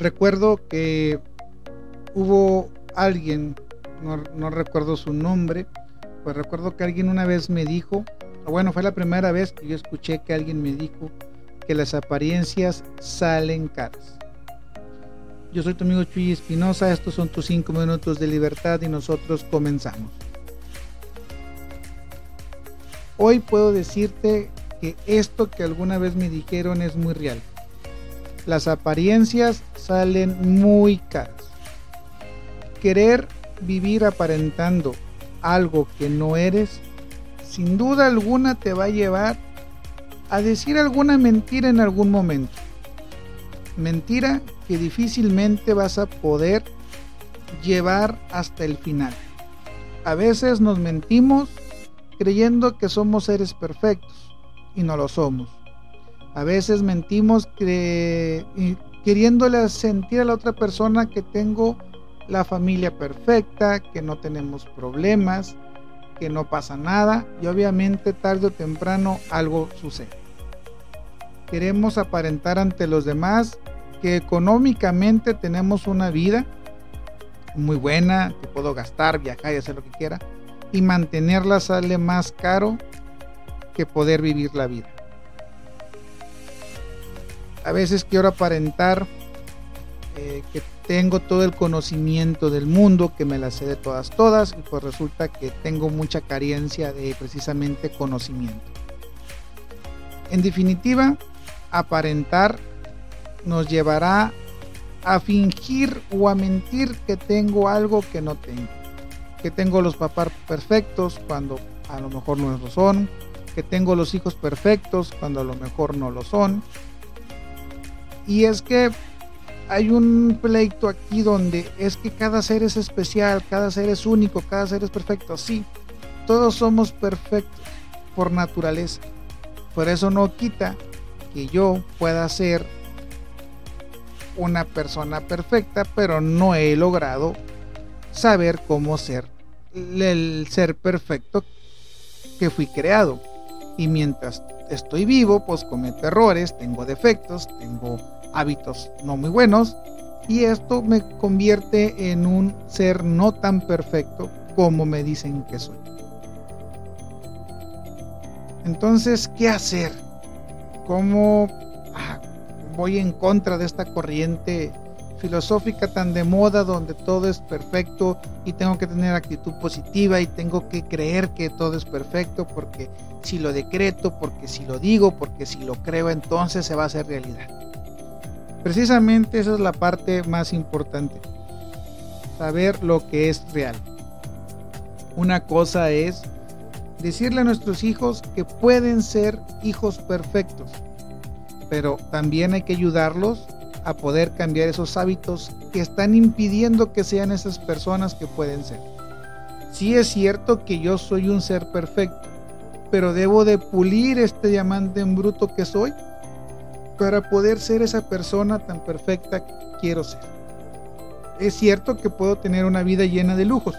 recuerdo que hubo alguien, no, recuerdo su nombre, pues recuerdo que alguien una vez me dijo, bueno, fue la primera vez que yo escuché que alguien me dijo que las apariencias salen caras. Yo soy tu amigo Chuy Espinosa, estos son tus 5 minutos de libertad y nosotros comenzamos. Hoy puedo decirte que esto que alguna vez me dijeron es muy real. Las apariencias salen muy caras. Querer vivir aparentando algo que no eres, sin duda alguna te va a llevar a decir alguna mentira en algún momento. Mentira que difícilmente vas a poder llevar hasta el final. A veces nos mentimos creyendo que somos seres perfectos y no lo somos. A veces mentimos queriéndole sentir a la otra persona que tengo la familia perfecta, que no tenemos problemas, que no pasa nada y obviamente tarde o temprano algo sucede. Queremos aparentar ante los demás que económicamente tenemos una vida muy buena, que puedo gastar, viajar y hacer lo que quiera, y mantenerla sale más caro que poder vivir la vida. A veces quiero aparentar eh, que tengo todo el conocimiento del mundo, que me la sé de todas, todas, y pues resulta que tengo mucha carencia de precisamente conocimiento. En definitiva, aparentar nos llevará a fingir o a mentir que tengo algo que no tengo. Que tengo los papás perfectos cuando a lo mejor no lo son. Que tengo los hijos perfectos cuando a lo mejor no lo son. Y es que hay un pleito aquí donde es que cada ser es especial, cada ser es único, cada ser es perfecto. Sí, todos somos perfectos por naturaleza. Por eso no quita que yo pueda ser una persona perfecta, pero no he logrado saber cómo ser el ser perfecto que fui creado. Y mientras estoy vivo, pues cometo errores, tengo defectos, tengo hábitos no muy buenos y esto me convierte en un ser no tan perfecto como me dicen que soy. Entonces, ¿qué hacer? ¿Cómo ah, voy en contra de esta corriente filosófica tan de moda donde todo es perfecto y tengo que tener actitud positiva y tengo que creer que todo es perfecto porque si lo decreto, porque si lo digo, porque si lo creo entonces se va a hacer realidad. Precisamente esa es la parte más importante. Saber lo que es real. Una cosa es decirle a nuestros hijos que pueden ser hijos perfectos, pero también hay que ayudarlos a poder cambiar esos hábitos que están impidiendo que sean esas personas que pueden ser. Sí es cierto que yo soy un ser perfecto, pero debo de pulir este diamante en bruto que soy para poder ser esa persona tan perfecta que quiero ser. Es cierto que puedo tener una vida llena de lujos,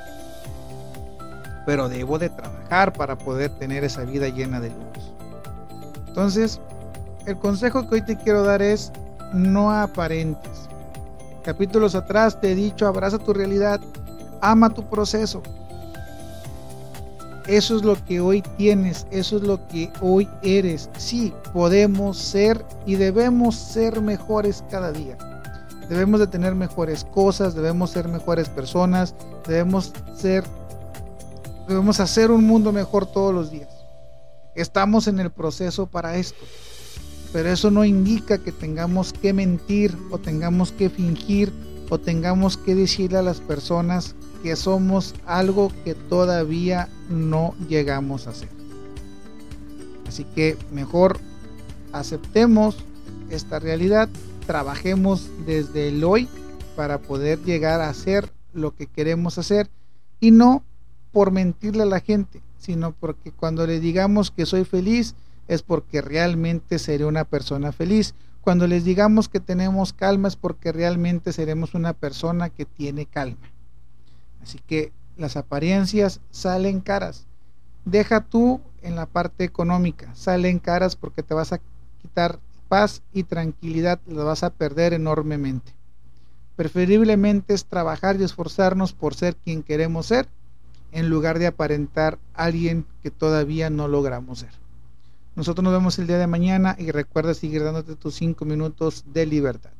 pero debo de trabajar para poder tener esa vida llena de lujos. Entonces, el consejo que hoy te quiero dar es no aparentes. Capítulos atrás te he dicho, abraza tu realidad, ama tu proceso, eso es lo que hoy tienes, eso es lo que hoy eres. Sí, podemos ser y debemos ser mejores cada día. Debemos de tener mejores cosas, debemos ser mejores personas, debemos ser debemos hacer un mundo mejor todos los días. Estamos en el proceso para esto. Pero eso no indica que tengamos que mentir o tengamos que fingir o tengamos que decirle a las personas que somos algo que todavía no llegamos a ser. Así que mejor aceptemos esta realidad, trabajemos desde el hoy para poder llegar a hacer lo que queremos hacer y no por mentirle a la gente, sino porque cuando le digamos que soy feliz es porque realmente seré una persona feliz. Cuando les digamos que tenemos calma es porque realmente seremos una persona que tiene calma. Así que las apariencias salen caras. Deja tú en la parte económica, salen caras porque te vas a quitar paz y tranquilidad, las vas a perder enormemente. Preferiblemente es trabajar y esforzarnos por ser quien queremos ser, en lugar de aparentar a alguien que todavía no logramos ser. Nosotros nos vemos el día de mañana y recuerda seguir dándote tus cinco minutos de libertad.